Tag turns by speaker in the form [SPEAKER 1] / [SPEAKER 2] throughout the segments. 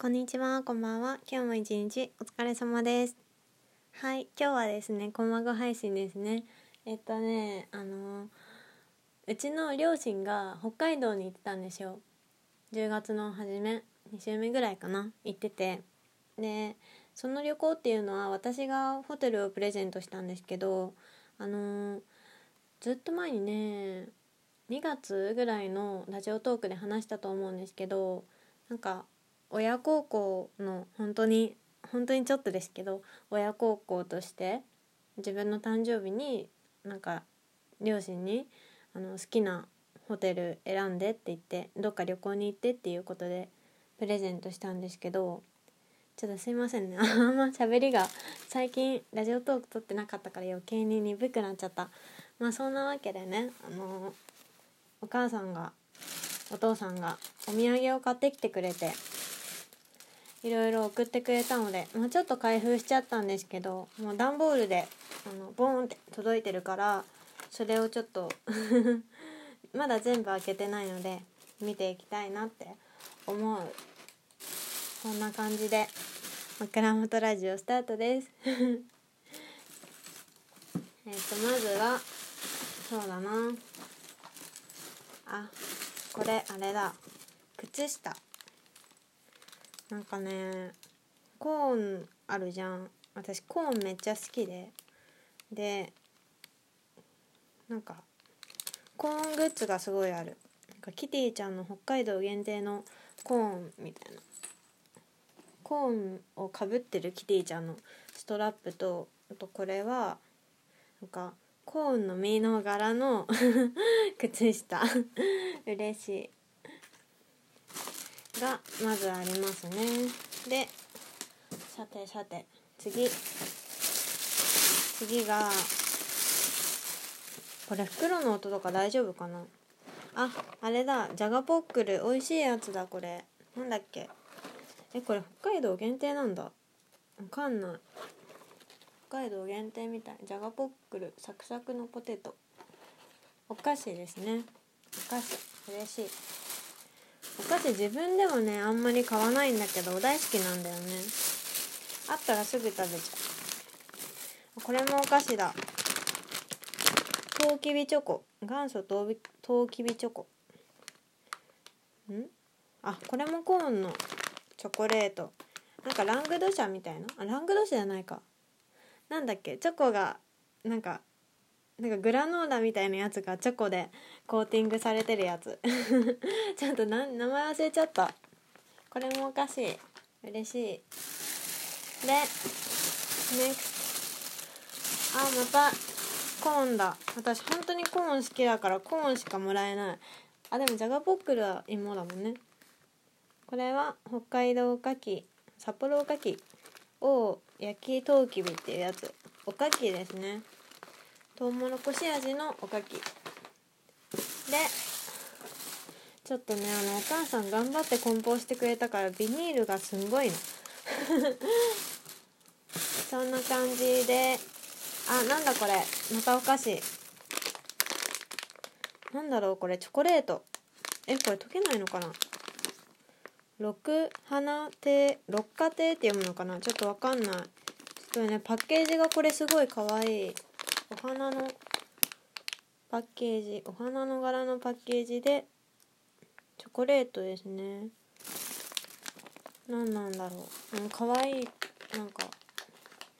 [SPEAKER 1] こんにちは、こんばんは。今日も一日お疲れ様です。はい、今日はですね、こまご配信ですね。えっとね、あのうちの両親が北海道に行ってたんですよ。10月の初め、2週目ぐらいかな、行ってて。で、その旅行っていうのは私がホテルをプレゼントしたんですけど、あのずっと前にね、2月ぐらいのラジオトークで話したと思うんですけど、なんか親孝行の本当に本当にちょっとですけど親孝行として自分の誕生日になんか両親にあの好きなホテル選んでって言ってどっか旅行に行ってっていうことでプレゼントしたんですけどちょっとすいませんね。あんま喋りが最近ラジオトーク撮ってなかったから余計に鈍くなっちゃった。まあそんなわけでねあのお母さんがお父さんがお土産を買ってきてくれていろいろ送ってくれたので、まあ、ちょっと開封しちゃったんですけどもう段ボールであのボーンって届いてるからそれをちょっと まだ全部開けてないので見ていきたいなって思う。そんな感じで枕元ラジオスタートです。えっとまずはそうだな。あこれあれだ。靴下。なんかねコーンあるじゃん。私コーンめっちゃ好きで。でなんかコーングッズがすごいある。なんかキティちゃんの北海道限定のコーンみたいな。コーンをかぶってるキティちゃんのストラップとあとこれはなんかコーンの実の柄の 靴下。嬉しい。がまずありますね。でさてさて次。次がこれ袋の音とか大丈夫かな？ああれだ。じゃがポックル。美味しいやつだこれ。なんだっけ？えこれ北海道限定なんだ。わかんない。北海道限定みたい。じゃがポックル。サクサクのポテト。お菓子ですね。お菓子。嬉しい。お菓子自分でもねあんまり買わないんだけど大好きなんだよね。あったらすぐ食べちゃう。これもお菓子だ。トウキビチョコ。元祖トウビトウキビチョコ。ん？あこれもコーンのチョコレート。なんかラングドシャみたいな？あラングドシャじゃないか。なんだっけ？チョコがなんかなんかグラノーラみたいなやつがチョコでコーティングされてるやつ。ちょっと名前忘れちゃった。これもおかしい。嬉しい。で NEXT あまたコーンだ。私本当にコーン好きだからコーンしかもらえない。あでもじゃがポックルは芋だもんね。これは北海道おかき札幌おかきを焼きとうきびっていうやつ。おかきですね。とうもろこし味のおかき。でちょっとねあのお母さん頑張って梱包してくれたからビニールがすんごいの。そんな感じで。あなんだこれ。またお菓子。なんだろうこれ。チョコレート。えこれ溶けないのかな。六花亭六花亭って読むのかな。ちょっとわかんない。ちょっとねパッケージがこれすごいかわいい。お花のパッケージお花の柄のパッケージでチョコレートですね。何なんだろう。うんかわいい。なんか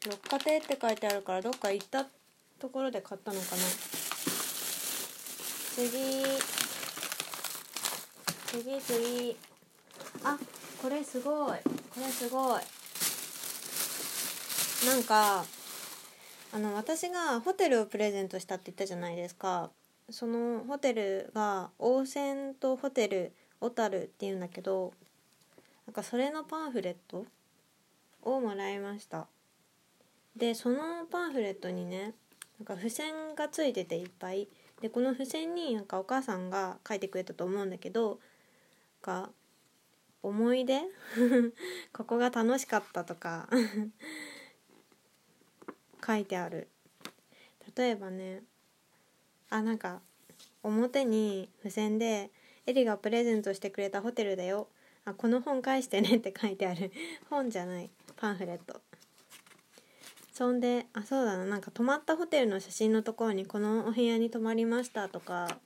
[SPEAKER 1] 六花亭って書いてあるからどっか行ったところで買ったのかな。次。次次。あこれすごい。これすごい。なんかあの私がホテルをプレゼントしたって言ったじゃないですか。そのホテルがオーセントホテル小樽っていうんだけどなんかそれのパンフレットをもらいました。でそのパンフレットにねなんか付箋がついてていっぱい。でこの付箋になんかお母さんが書いてくれたと思うんだけどか思い出？ここが楽しかったとか。書いてある。例えばねあなんか表に付箋で「エリがプレゼントしてくれたホテルだよ。あこの本返してねって書いてある。本じゃない。パンフレット。そんであそうだな。なんか泊まったホテルの写真のところにこのお部屋に泊まりましたとか。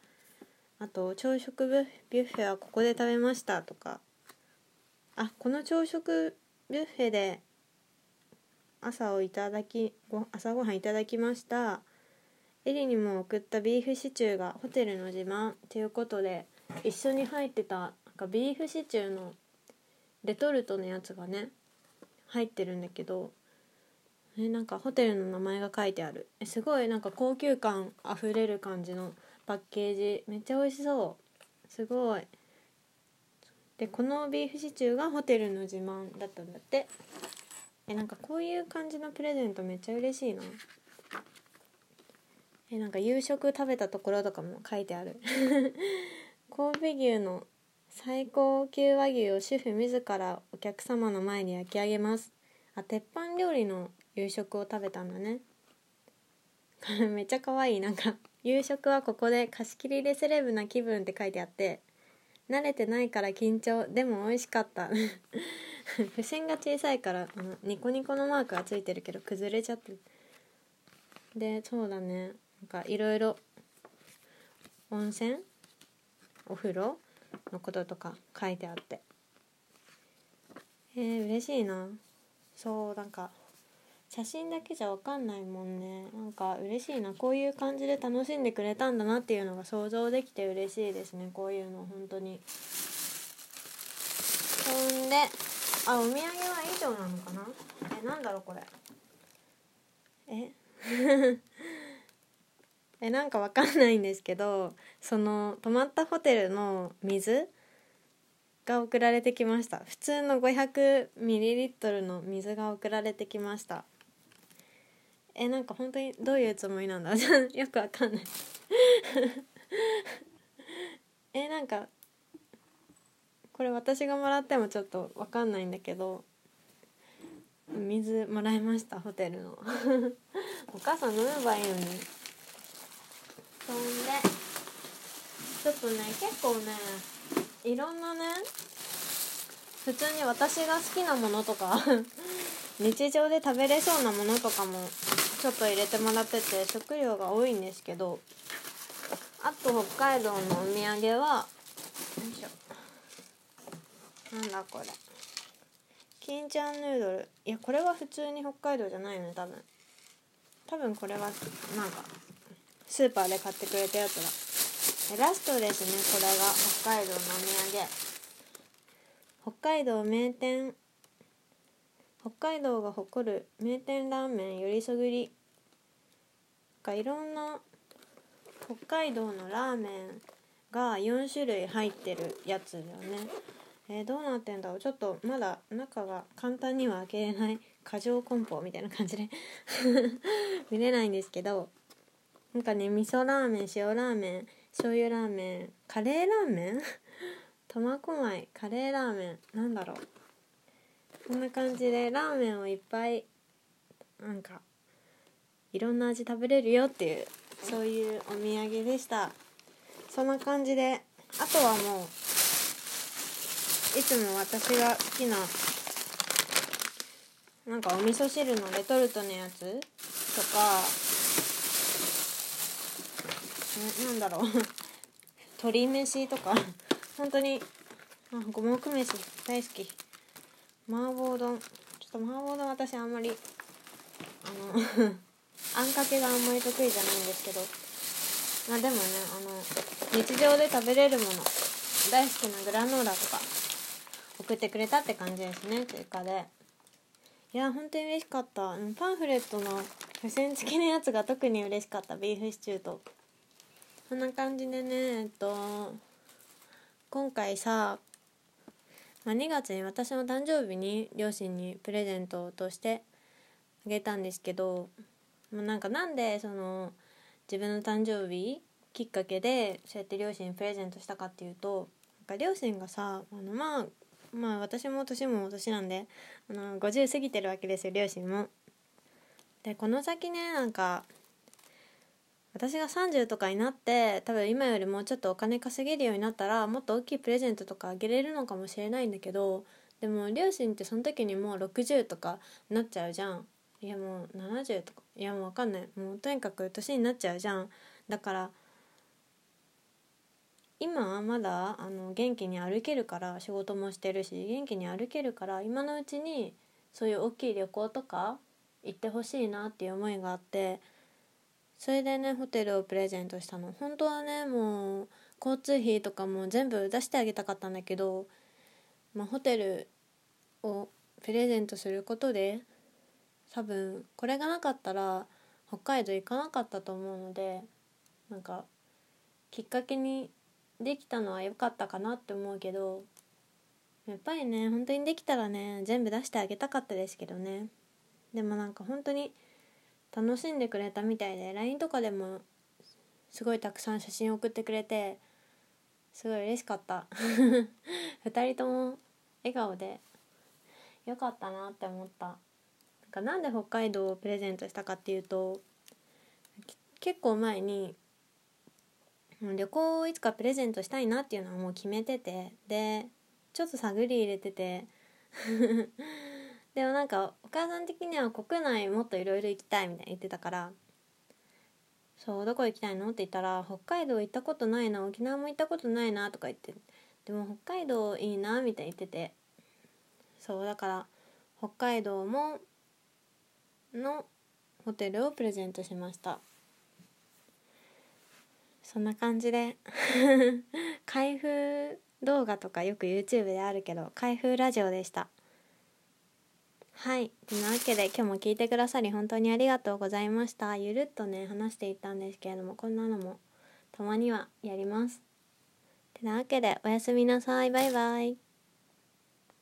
[SPEAKER 1] あと朝食ビュッフェはここで食べましたとか。あこの朝食ビュッフェで朝をいただきご朝ごはんいただきました。エリにも送ったビーフシチューがホテルの自慢ということで一緒に入ってたなんかビーフシチューのレトルトのやつがね入ってるんだけどえなんかホテルの名前が書いてある。えすごいなんか高級感あふれる感じのパッケージ。めっちゃ美味しそう。すごい。でこのビーフシチューがホテルの自慢だったんだって。えなんかこういう感じのプレゼントめっちゃ嬉しいなえなんか夕食食べたところとかも書いてある。神戸牛の最高級和牛を主婦自らお客様の前に焼き上げます。あ鉄板料理の夕食を食べたんだね。めっちゃ可愛い。なんか夕食はここで貸し切りでセレブな気分って書いてあって。慣れてないから緊張でも美味しかった。付箋が小さいからあのニコニコのマークがついてるけど崩れちゃってでそうだね。なんかいろいろ温泉？お風呂？のこととか書いてあって。えー、嬉しいな。そうなんか写真だけじゃ分かんないもんね。なんか嬉しいな。こういう感じで楽しんでくれたんだなっていうのが想像できて嬉しいですね。こういうの本当に。ほんであお土産は以上なのかな？えなんだろうこれ。え？えなんかわかんないんですけどその泊まったホテルの水？が送られてきました。普通の 500ml の水が送られてきました。えなんか本当にどういうつもりなんだ？よくわかんない。えなんかこれ私がもらってもちょっとわかんないんだけど水もらいましたホテルの。お母さん飲めばいいのに。そんでちょっとね結構ねいろんなね普通に私が好きなものとか日常で食べれそうなものとかもちょっと入れてもらってて食料が多いんですけどあと北海道のお土産はよいしょなんだこれ。金ちゃんヌードル。いやこれは普通に北海道じゃないよね多分。多分これはなんかスーパーで買ってくれたやつだ。ラストですねこれが北海道のお土産。北海道名店北海道が誇る名店ラーメンよりそぐりかいろんな北海道のラーメンが4種類入ってるやつだよね。えー、どうなってんだろう？ちょっとまだ中が簡単には開けれない。過剰梱包みたいな感じで。見れないんですけど。なんかね味噌ラーメン塩ラーメン醤油ラーメンカレーラーメン？苫小牧カレーラーメン？なんだろう？こんな感じでラーメンをいっぱいなんかいろんな味食べれるよっていうそういうお土産でした。そんな感じであとはもういつも私が好きななんかお味噌汁のレトルトのやつとかなんだろう。鶏飯とか。本当にあ五目飯大好き。麻婆丼。ちょっと麻婆丼私あんまりあの あんかけがあんまり得意じゃないんですけど。まあでもねあの日常で食べれるもの。大好きなグラノーラとか送ってくれたって感じですね。追加で。いや本当に嬉しかった。パンフレットの付箋付きのやつが特に嬉しかった。ビーフシチューと。そんな感じでねえっと今回さまあ、2月に私の誕生日に両親にプレゼントとしてあげたんですけど、まあ、なんかなんでその自分の誕生日きっかけでそうやって両親にプレゼントしたかっていうとなんか両親がさあのまあまあ私も年も年なんであの50過ぎてるわけですよ両親も。でこの先ねなんか私が30とかになって多分今よりもうちょっとお金稼げるようになったらもっと大きいプレゼントとかあげれるのかもしれないんだけどでも両親ってその時にもう60とかなっちゃうじゃん。いやもう70とか。いやもう分かんない。もうとにかく年になっちゃうじゃん。だから今はまだあの元気に歩けるから仕事もしてるし元気に歩けるから今のうちにそういう大きい旅行とか行ってほしいなっていう思いがあってそれでねホテルをプレゼントしたの。本当はねもう交通費とかも全部出してあげたかったんだけど、まあ、ホテルをプレゼントすることで多分これがなかったら北海道行かなかったと思うのでなんかきっかけにできたのは良かったかなって思うけどやっぱりね本当にできたらね全部出してあげたかったですけどね。でもなんか本当に楽しんでくれたみたいで LINE とかでもすごいたくさん写真送ってくれてすごい嬉しかった。2人とも笑顔でよかったなって思った。なんかなんで北海道をプレゼントしたかっていうと結構前に旅行をいつかプレゼントしたいなっていうのはもう決めててでちょっと探り入れてて でもなんかお母さん的には国内もっといろいろ行きたいみたいに言ってたからそうどこ行きたいの？って言ったら北海道行ったことないな沖縄も行ったことないなとか言ってでも北海道いいなみたいに言っててそうだから北海道ものホテルをプレゼントしました。そんな感じで 開封動画とかよく YouTube であるけど開封ラジオでした。はい。というわけで今日も聞いてくださり本当にありがとうございました。ゆるっとね話していったんですけれどもこんなのもたまにはやります。てなわけでおやすみなさい。バイバイ。